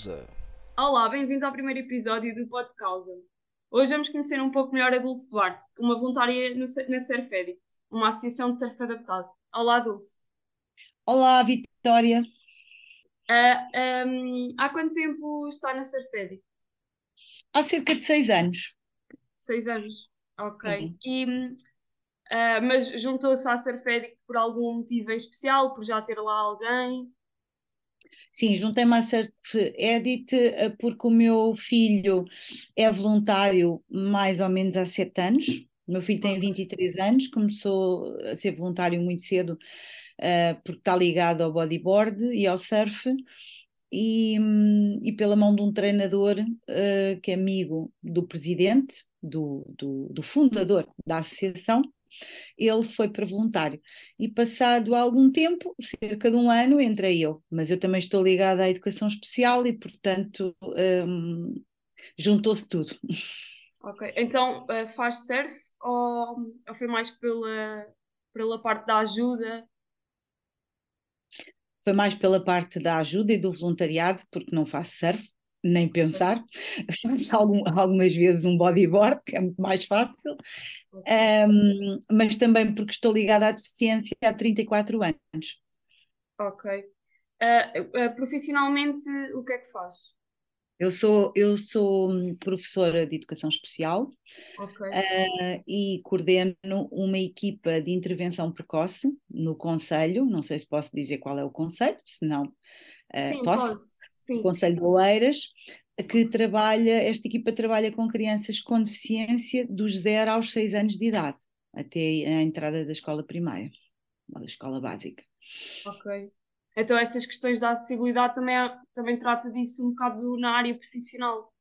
Causa. Olá, bem-vindos ao primeiro episódio do Pod Causa. Hoje vamos conhecer um pouco melhor a Dulce Duarte, uma voluntária no, na Surf Edit, uma associação de surf adaptado. Olá, Dulce. Olá, Vitória. Uh, um, há quanto tempo está na Surf Edit? Há cerca de seis anos. Seis anos, ok. E, uh, mas juntou-se à Surf Edit por algum motivo em especial, por já ter lá alguém? Sim, juntei-me à Surf Edit eh, porque o meu filho é voluntário mais ou menos há sete anos. O meu filho tem 23 anos, começou a ser voluntário muito cedo uh, porque está ligado ao bodyboard e ao surf. E, hum, e pela mão de um treinador uh, que é amigo do presidente, do, do, do fundador da associação, ele foi para voluntário. E passado algum tempo, cerca de um ano, entrei eu. Mas eu também estou ligada à educação especial e, portanto, um, juntou-se tudo. Ok, então uh, faz surf ou, ou foi mais pela, pela parte da ajuda? Foi mais pela parte da ajuda e do voluntariado, porque não faço surf, nem pensar. Faço algum, algumas vezes um bodyboard, que é muito mais fácil, um, mas também porque estou ligada à deficiência há 34 anos. Ok. Uh, uh, profissionalmente, o que é que faz? Eu sou, eu sou professora de educação especial okay. uh, e coordeno uma equipa de intervenção precoce no Conselho. Não sei se posso dizer qual é o Conselho, se não, Sim, posso. Pode. Sim. Conselho de Oeiras, que trabalha, esta equipa trabalha com crianças com deficiência dos 0 aos 6 anos de idade, até a entrada da escola primária, da escola básica. Ok. Então estas questões da acessibilidade também, também trata disso um bocado na área profissional?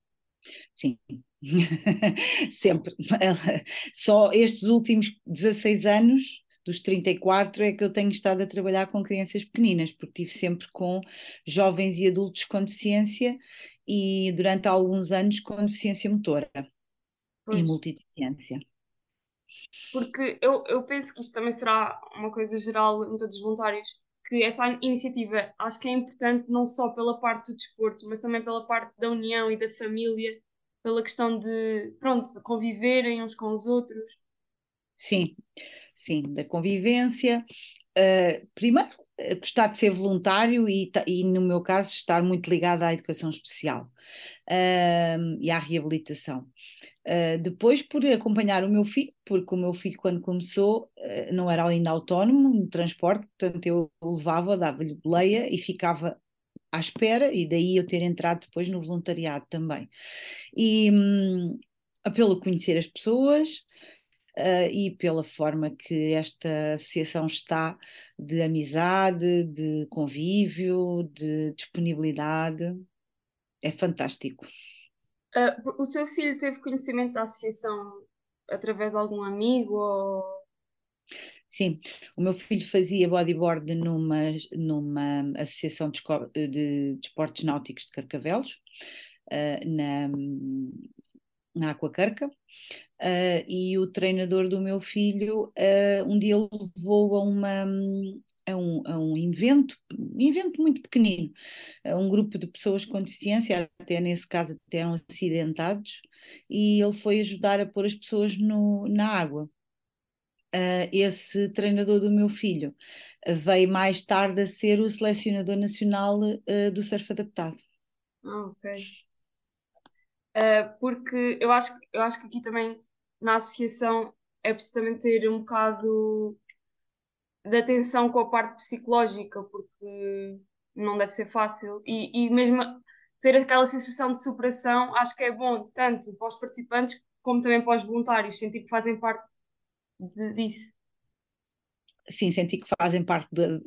Sim, sempre. Só estes últimos 16 anos dos 34 é que eu tenho estado a trabalhar com crianças pequeninas, porque tive sempre com jovens e adultos com deficiência e durante alguns anos com deficiência motora pois. e multideficiência. Porque eu, eu penso que isto também será uma coisa geral em todos os voluntários, que esta iniciativa acho que é importante não só pela parte do desporto, mas também pela parte da união e da família, pela questão de, pronto, de conviverem uns com os outros. Sim, sim, da convivência. Uh, primeiro, gostar de ser voluntário e, e, no meu caso, estar muito ligada à educação especial uh, e à reabilitação. Uh, depois, por acompanhar o meu filho, porque o meu filho, quando começou, uh, não era ainda autónomo no transporte, portanto, eu o levava, dava-lhe boleia e ficava à espera, e daí eu ter entrado depois no voluntariado também. E um, pelo conhecer as pessoas, uh, e pela forma que esta associação está de amizade, de convívio, de disponibilidade. É fantástico. Uh, o seu filho teve conhecimento da associação através de algum amigo? Ou... Sim, o meu filho fazia bodyboard numa, numa associação de, de, de esportes náuticos de Carcavelos, uh, na, na Aquacarca, uh, e o treinador do meu filho uh, um dia levou a uma a um, a um evento, um evento muito pequenino, a um grupo de pessoas com deficiência, até nesse caso até eram acidentados, e ele foi ajudar a pôr as pessoas no, na água. Uh, esse treinador do meu filho veio mais tarde a ser o selecionador nacional uh, do surf adaptado. Ah, ok. Uh, porque eu acho, eu acho que aqui também na associação é preciso também ter um bocado de atenção com a parte psicológica, porque não deve ser fácil. E, e mesmo ter aquela sensação de superação, acho que é bom tanto para os participantes como também para os voluntários, sentir que fazem parte de, disso. Sim, sentir que fazem parte de.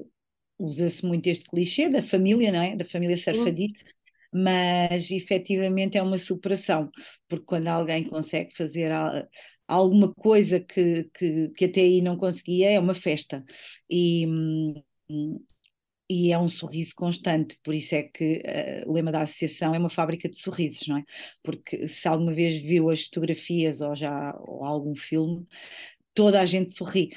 Usa-se muito este clichê da família, não é? Da família surfadite, mas efetivamente é uma superação, porque quando alguém consegue fazer alguma coisa que, que, que até aí não conseguia, é uma festa. E, e é um sorriso constante, por isso é que uh, o lema da associação é uma fábrica de sorrisos, não é? Porque se alguma vez viu as fotografias ou já ou algum filme, toda a gente sorri,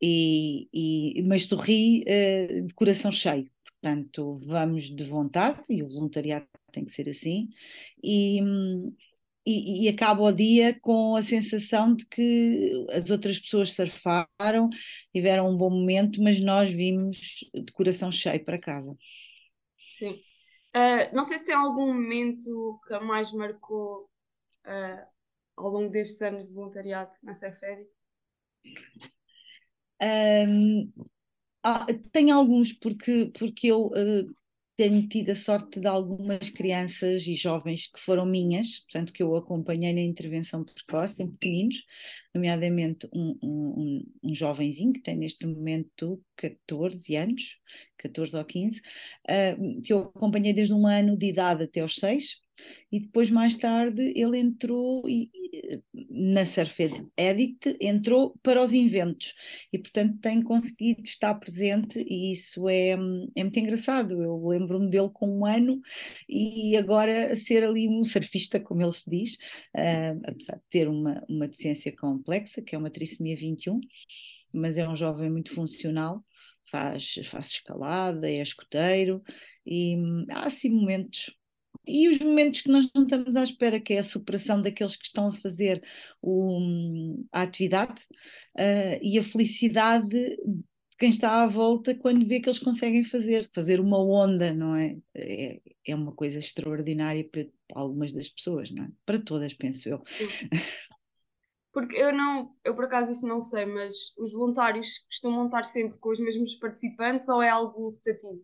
e, e mas sorri uh, de coração cheio. Portanto, vamos de vontade, e o voluntariado tem que ser assim, e, e, e acaba o dia com a sensação de que as outras pessoas surfaram, tiveram um bom momento, mas nós vimos de coração cheio para casa. Sim. Uh, não sei se tem algum momento que mais marcou uh, ao longo destes anos de voluntariado na Cefedi? Um, ah, tem alguns, porque, porque eu uh, tenho tido a sorte de algumas crianças e jovens que foram minhas, portanto, que eu acompanhei na intervenção precoce, em pequeninos, nomeadamente um, um, um jovenzinho que tem neste momento 14 anos, 14 ou 15, uh, que eu acompanhei desde um ano de idade até aos 6, e depois mais tarde ele entrou e, na Surfed Edit entrou para os inventos e portanto tem conseguido estar presente e isso é, é muito engraçado. Eu lembro-me dele com um ano e agora ser ali um surfista como ele se diz uh, apesar de ter uma, uma deficiência complexa que é uma trissomia 21 mas é um jovem muito funcional faz, faz escalada, é escoteiro e hum, há assim momentos e os momentos que nós não estamos à espera, que é a superação daqueles que estão a fazer o, a atividade uh, e a felicidade de quem está à volta quando vê que eles conseguem fazer, fazer uma onda, não é? É, é uma coisa extraordinária para algumas das pessoas, não é? Para todas, penso eu. Porque eu não, eu por acaso isso não sei, mas os voluntários costumam estar sempre com os mesmos participantes ou é algo rotativo?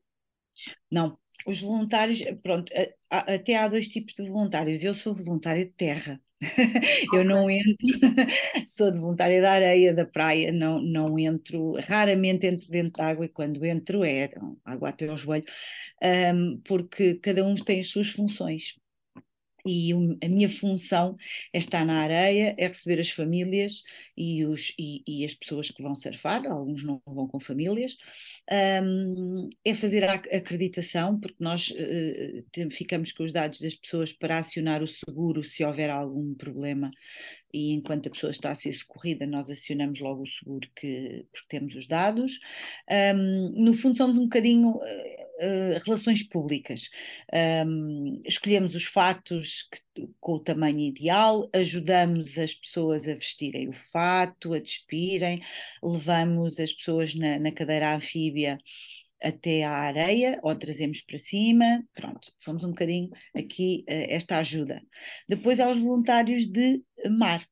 Não, os voluntários, pronto, até há dois tipos de voluntários. Eu sou voluntária de terra. eu okay. não entro, sou de voluntária da areia, da praia, não, não entro, raramente entro dentro da água e quando entro é água até ao joelho, um, porque cada um tem as suas funções e a minha função é estar na areia, é receber as famílias e, os, e, e as pessoas que vão surfar, alguns não vão com famílias, um, é fazer a acreditação, porque nós uh, ficamos com os dados das pessoas para acionar o seguro se houver algum problema e enquanto a pessoa está a ser socorrida, nós acionamos logo o seguro que, porque temos os dados. Um, no fundo, somos um bocadinho uh, relações públicas. Um, escolhemos os fatos que, com o tamanho ideal, ajudamos as pessoas a vestirem o fato, a despirem, levamos as pessoas na, na cadeira anfíbia até à areia ou trazemos para cima, pronto, somos um bocadinho aqui uh, esta ajuda. Depois há os voluntários de mar.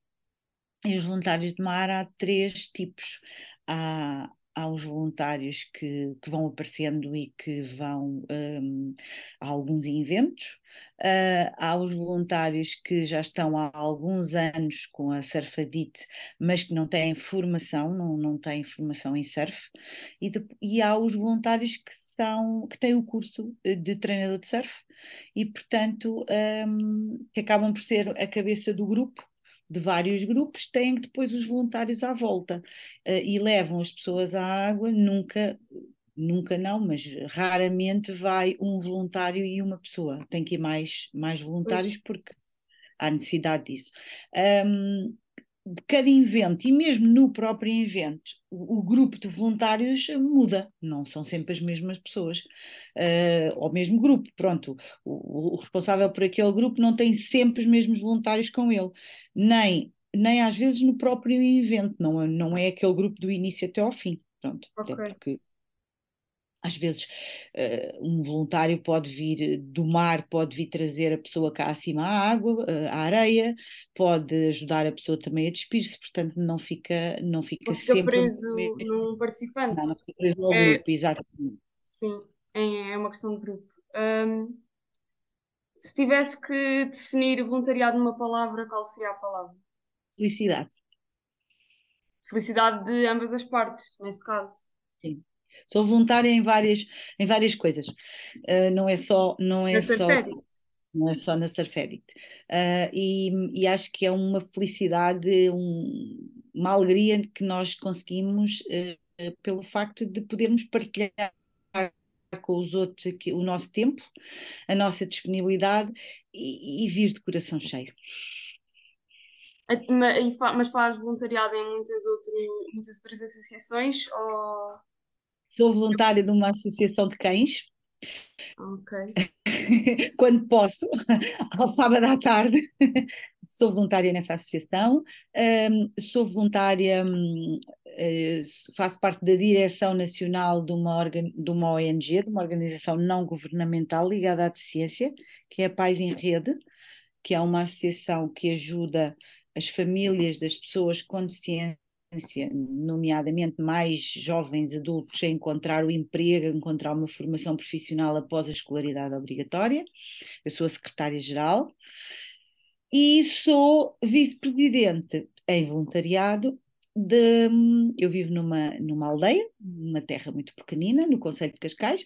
E os voluntários de mar há três tipos. Há, há os voluntários que, que vão aparecendo e que vão um, a alguns eventos, uh, há os voluntários que já estão há alguns anos com a Surfadite, mas que não têm formação, não, não têm formação em surf, e, de, e há os voluntários que, são, que têm o curso de treinador de surf e, portanto, um, que acabam por ser a cabeça do grupo de vários grupos, têm depois os voluntários à volta uh, e levam as pessoas à água, nunca, nunca não, mas raramente vai um voluntário e uma pessoa, tem que ir mais, mais voluntários pois. porque há necessidade disso. Um, de cada evento e mesmo no próprio evento, o, o, grupo de voluntários muda, não são sempre as mesmas pessoas, uh, ou mesmo grupo, pronto, o, o, responsável por aquele grupo não tem sempre os mesmos voluntários com ele, nem, nem às vezes no próprio evento, não, não é aquele grupo do início até ao fim, pronto, okay. porque às vezes uh, um voluntário pode vir do mar, pode vir trazer a pessoa cá acima à água, uh, à areia, pode ajudar a pessoa também a despir-se, portanto não fica, não fica, não fica sempre preso num participante. Não, não fica preso ao é, grupo, exatamente. Sim, é, é uma questão de grupo. Um, se tivesse que definir voluntariado numa palavra, qual seria a palavra? Felicidade. Felicidade de ambas as partes, neste caso. Sim. Sou voluntária em várias, em várias coisas. Uh, não é só. Não é só não é só na Surfedit. Uh, e, e, acho que é uma felicidade, um, uma alegria que nós conseguimos uh, pelo facto de podermos partilhar com os outros aqui, o nosso tempo, a nossa disponibilidade e, e vir de coração cheio. Mas faz voluntariado em muitas, outras muitas outras associações? Ou... Sou voluntária de uma associação de cães, Ok. Quando posso, ao sábado à tarde, sou voluntária nessa associação, um, sou voluntária, um, uh, faço parte da direção nacional de uma, organ, de uma ONG, de uma organização não governamental ligada à deficiência, que é a Pais em Rede, que é uma associação que ajuda as famílias das pessoas com deficiência nomeadamente mais jovens adultos, a encontrar o emprego, a encontrar uma formação profissional após a escolaridade obrigatória. Eu sou a secretária-geral e sou vice-presidente em voluntariado de, eu vivo numa, numa aldeia, numa terra muito pequenina, no Conselho de Cascais,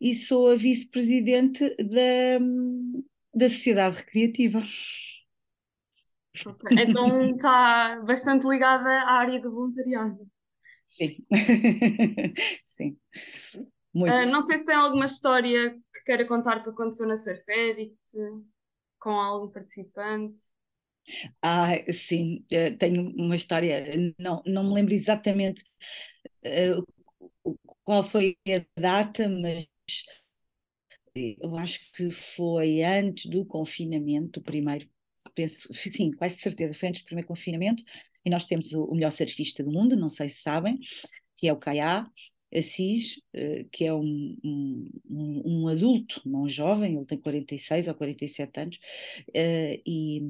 e sou a vice-presidente da, da Sociedade Recreativa. Okay. Então está bastante ligada à área do voluntariado. Sim, sim. Muito. Uh, não sei se tem alguma história que queira contar que aconteceu na Surf Edit, com algum participante. Ah, sim, eh, tenho uma história, não, não me lembro exatamente uh, qual foi a data, mas eu acho que foi antes do confinamento, o primeiro penso, sim, quase certeza, foi antes do primeiro confinamento, e nós temos o, o melhor surfista do mundo, não sei se sabem, que é o Caiá, Assis, uh, que é um, um, um, adulto, não jovem, ele tem 46 ou 47 anos, uh, e,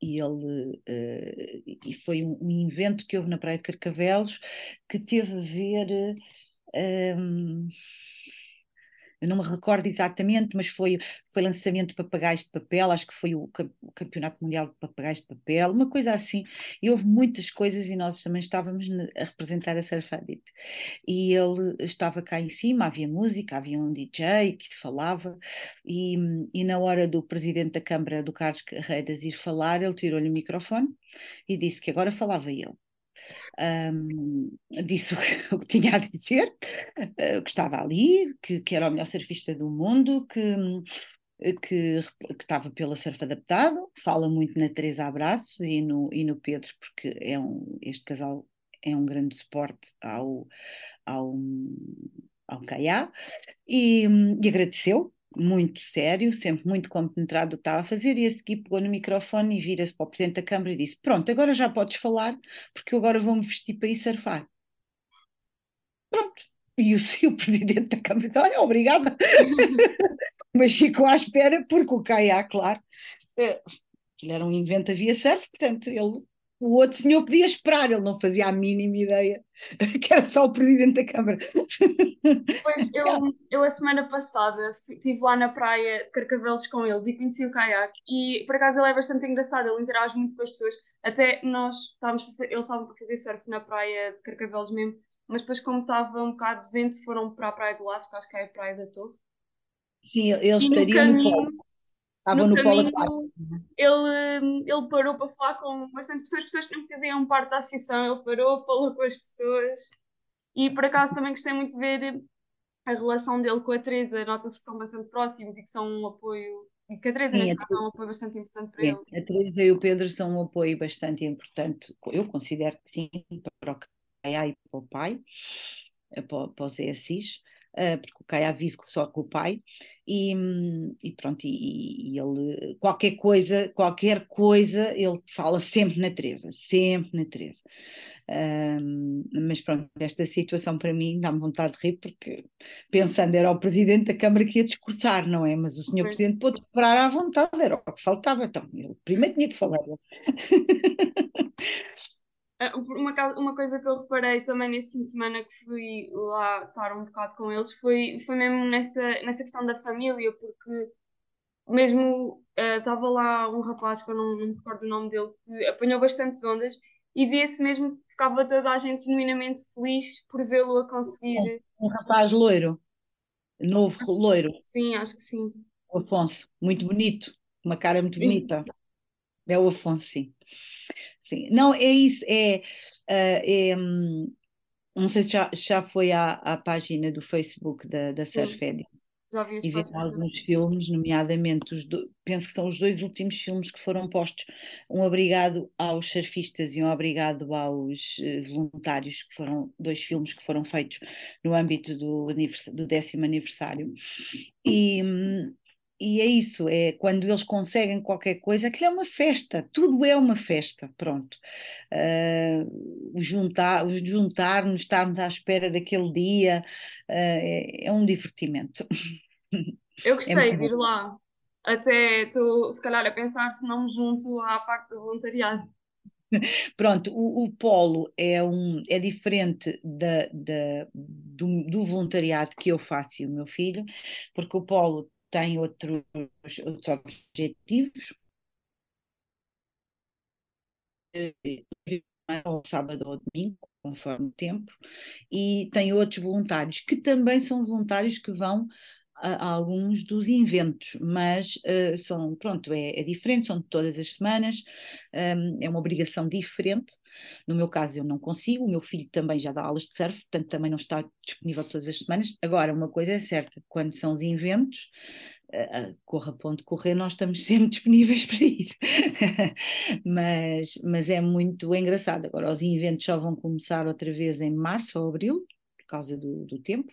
e ele uh, e foi um, um, evento que houve na Praia de Carcavelos que teve a ver. Um, eu não me recordo exatamente, mas foi, foi lançamento de papagaios de papel, acho que foi o, o, Campeonato Mundial de Papagaios de Papel, uma coisa assim, e houve muitas coisas e nós também estávamos a representar a Surfadit. E ele estava cá em cima, havia música, havia um DJ que falava, e, e na hora do presidente da Câmara, do Carlos Carreiras, ir falar, ele tirou-lhe o microfone e disse que agora falava ele um, disse o que, tinha a dizer, uh, que estava ali, que, que, era o melhor surfista do mundo, que, que, que estava pelo surf adaptado, fala muito na Teresa Abraços e no, e no Pedro, porque é um, este casal é um grande suporte ao, ao, ao Caiá, e, e agradeceu muito sério, sempre muito compenetrado do que estava a fazer, e a seguir pegou no microfone e vira-se para o Presidente da Câmara e disse: Pronto, agora já podes falar, porque eu agora vou-me vestir para ir surfar. Pronto. E o, e o Presidente da Câmara disse: Olha, obrigada. Mas ficou à espera, porque o Caiá, claro, eh, ele era um invento havia surf, portanto, ele o outro senhor podia esperar, ele não fazia a mínima ideia que era só o presidente da Câmara. Pois, eu, eu a semana passada estive lá na praia de Carcavelos com eles e conheci o caiaque e por acaso ele é bastante engraçado, ele interage muito com as pessoas, até nós estávamos, eles estavam para fazer surf na praia de Carcavelos mesmo, mas depois como estava um bocado de vento foram para a praia do lado, que acho que é a praia da Torre. Sim, eles estariam no, caminho, no Estava no, no caminho, polo ele, ele parou para falar com bastante pessoas, pessoas que não faziam parte da associação, ele parou, falou com as pessoas e por acaso também gostei muito de ver a relação dele com a Teresa, nota-se que são bastante próximos e que são um apoio, e que a Teresa Sim, neste caso é um apoio bastante importante para ele. A Teresa e o Pedro são um apoio bastante importante, eu considero que sim, para o pai e para o pai, para, para o Zé Assis. Eh, porque o Caia vive só com o pai, e, e pronto, e, e, ele, qualquer coisa, qualquer coisa, ele fala sempre na Teresa, sempre na Teresa. Um, mas pronto, esta situação para mim dá-me vontade de rir, porque pensando era o presidente da Câmara que ia discursar, não é? Mas o senhor presidente pôde parar à vontade, era o que faltava, então ele primeiro tinha que falar. Ah, uma, uma coisa que eu reparei também nesse fim de semana que fui lá estar um bocado com eles foi, foi mesmo nessa, nessa questão da família, porque mesmo uh, estava lá um rapaz que eu não, não me recordo o nome dele, que apanhou bastantes ondas e via-se mesmo que ficava toda a gente genuinamente feliz por vê-lo a conseguir. Um rapaz loiro, novo acho, loiro. Sim, acho que sim. O Afonso, muito bonito, uma cara muito bonita. É o Afonso, sim. Sim, não, é isso, é, é, é não sei se já, já foi à, à página do Facebook da, da Surfed. Já vi e ver alguns filmes, nomeadamente os do... penso que são os dois últimos filmes que foram postos. Um obrigado aos surfistas e um obrigado aos uh, voluntários, que foram dois filmes que foram feitos no âmbito do, do décimo aniversário. E, e é isso, é quando eles conseguem qualquer coisa, aquilo é uma festa, tudo é uma festa, pronto. Uh, juntar, juntar-nos, estarmos à espera daquele dia, uh, é, é, um divertimento. Eu é gostei é de ir bom. lá, até estou se calhar a pensar se não me junto à parte do voluntariado. Pronto, o, o, polo é, um, é diferente da, da, do, do voluntariado que eu faço e o meu filho, porque o polo tem outros, outros objetivos. Ao sábado ou domingo, conforme o tempo, e tem outros voluntários que também são voluntários que vão alguns dos inventos, mas uh, são, pronto, é, é, diferente, são todas as semanas, um, é uma obrigação diferente. No meu caso, eu não consigo, o meu filho também já dá aulas de surf, portanto também não está disponível todas as semanas. Agora, uma coisa é certa, quando são os inventos, uh, corra ponto correr, nós estamos sempre disponíveis para ir. mas, mas é muito engraçado. Agora, os inventos só vão começar outra vez em março ou abril, causa do, do tempo.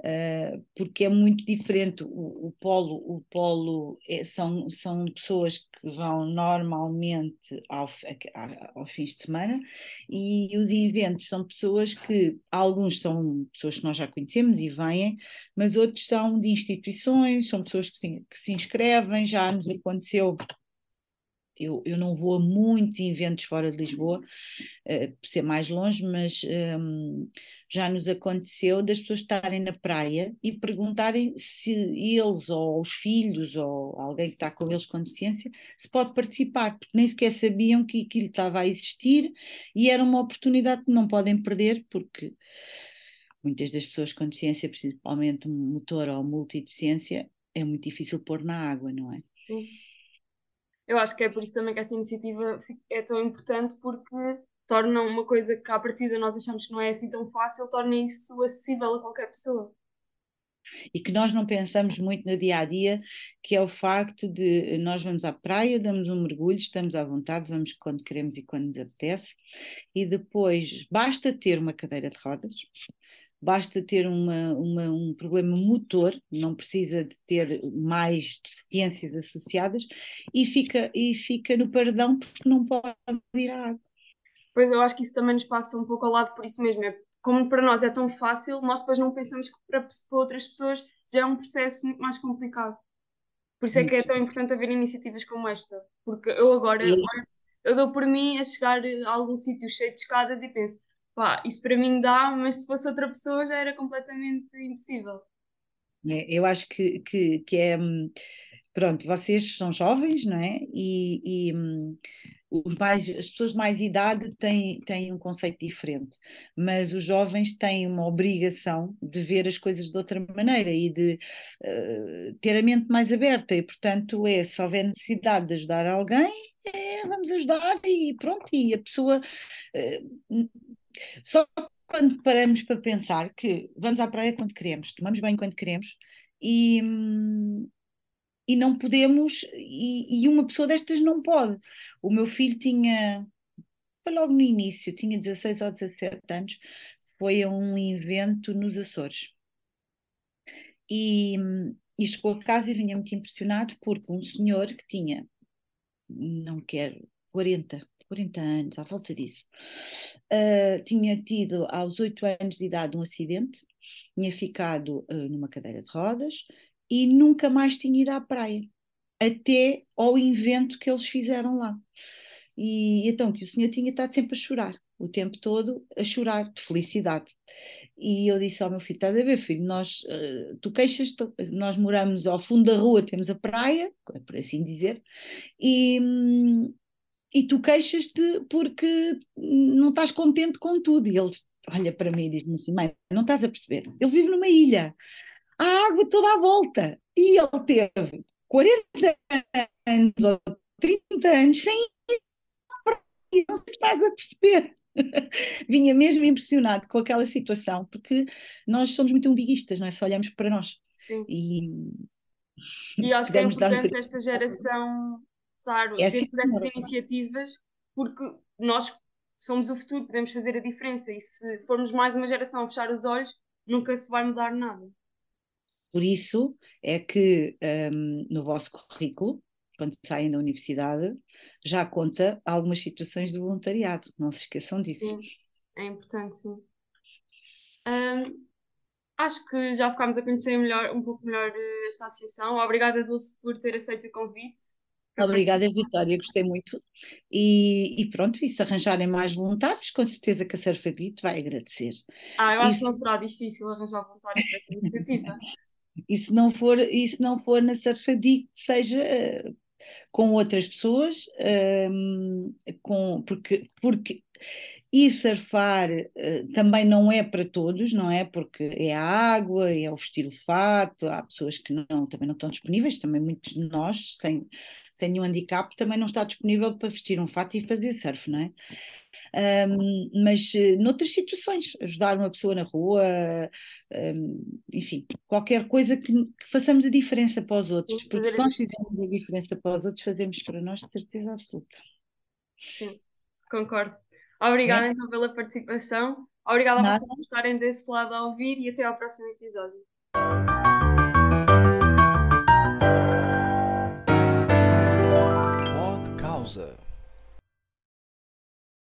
Uh, porque é muito diferente. O, o polo, o polo é, são, são pessoas que vão normalmente ao, ao fins de semana e os eventos são pessoas que, alguns são pessoas que nós já conhecemos e vêm, mas outros são de instituições, são pessoas que se, que se inscrevem, já nos aconteceu eu, eu não vou a muitos eventos fora de Lisboa, uh, por ser mais longe, mas um, já nos aconteceu das pessoas estarem na praia e perguntarem se eles ou os filhos ou alguém que está com eles com deficiência se pode participar, porque nem sequer sabiam que aquilo estava a existir e era uma oportunidade que não podem perder, porque muitas das pessoas com deficiência, principalmente motor ou multideficiência, é muito difícil pôr na água, não é? Sim eu acho que é por isso também que essa iniciativa é tão importante, porque torna uma coisa que à partida nós achamos que não é assim tão fácil, torna isso acessível a qualquer pessoa. E que nós não pensamos muito no dia a dia, que é o facto de nós vamos à praia, damos um mergulho, estamos à vontade, vamos quando queremos e quando nos apetece, e depois basta ter uma cadeira de rodas, basta ter uma, uma, um problema motor, não precisa de ter mais deficiências associadas, e fica, e fica no paredão porque não pode ir à água. Pois eu acho que isso também nos passa um pouco ao lado por isso mesmo. É, como para nós é tão fácil, nós depois não pensamos que para, para outras pessoas já é um processo muito mais complicado. Por isso é que é tão importante haver iniciativas como esta. Porque eu agora, eu, eu dou por mim a chegar a algum sítio cheio de escadas e penso, pá, isso para mim dá, mas se fosse outra pessoa já era completamente impossível. É, eu acho que, que, que é. Hum, pronto, vocês são jovens, não é? E, e hum, os mais, as pessoas de mais idade têm, têm um conceito diferente, mas os jovens têm uma obrigação de ver as coisas de outra maneira e de uh, ter a mente mais aberta, e portanto é, se houver necessidade de ajudar alguém, é, vamos ajudar e pronto, e a pessoa uh, só quando paramos para pensar que vamos à praia quando queremos, tomamos banho quando queremos e, e não podemos, e, e, uma pessoa destas não pode. O meu filho tinha, foi logo no início, tinha 16 ou 17 anos, foi a um evento nos Açores. E, e chegou a casa e vinha muito impressionado porque um senhor que tinha, não quero, 40, 40 anos, à volta disso. Uh, tinha tido aos 8 anos de idade um acidente, tinha ficado uh, numa cadeira de rodas e nunca mais tinha ido à praia, até ao invento que eles fizeram lá. E então que o senhor tinha estado sempre a chorar, o tempo todo a chorar de felicidade. E eu disse ao meu filho: Estás a ver, filho, nós, uh, tu queixas, nós moramos ao fundo da rua, temos a praia, por assim dizer, e, hum, e tu queixas-te porque não estás contente com tudo. E ele olha para mim e diz-me assim: mãe, não estás a perceber? Ele vive numa ilha, há água toda à volta. E ele teve 40 anos ou 30 anos sem ir não se estás a perceber. Vinha mesmo impressionado com aquela situação, porque nós somos muito umbiguistas, não é? Só olhamos para nós. Sim. E, e acho que é importante esta geração estar é dentro dessas iniciativas, porque nós somos o futuro, podemos fazer a diferença. E se formos mais uma geração a fechar os olhos, nunca se vai mudar nada. Por isso é que um, no vosso currículo, quando saem da universidade, já conta algumas situações de voluntariado. Não se esqueçam disso. Sim, é importante, sim. Um, acho que já ficámos a conhecer melhor, um pouco melhor eh, esta associação. Obrigada, Dulce, por ter aceito o convite. Obrigada, Vitória, gostei muito. E, e, pronto, e se arranjarem mais voluntários, com certeza que a Surfadito vai agradecer. Ah, eu acho que não será difícil arranjar voluntários para esta iniciativa. e se não for, e se não for na Surfadito, seja uh, com outras pessoas, um, com, porque, porque e surfar uh, também não é para todos, não é? Porque é a água, é o vestir o fato, há pessoas que não, também não estão disponíveis, também muitos de nós, sem, sem nenhum handicap, também não está disponível para vestir um fato e fazer surf, não é? Um, mas uh, noutras situações, ajudar uma pessoa na rua, um, enfim, qualquer coisa que, que, façamos a diferença para os outros, porque se nós fizermos a diferença para os outros, fazemos para nós de certeza absoluta. Sim, concordo. Obrigada é. então pela participação. Obrigada Nada. a vocês por estarem desse lado a ouvir e até ao próximo episódio.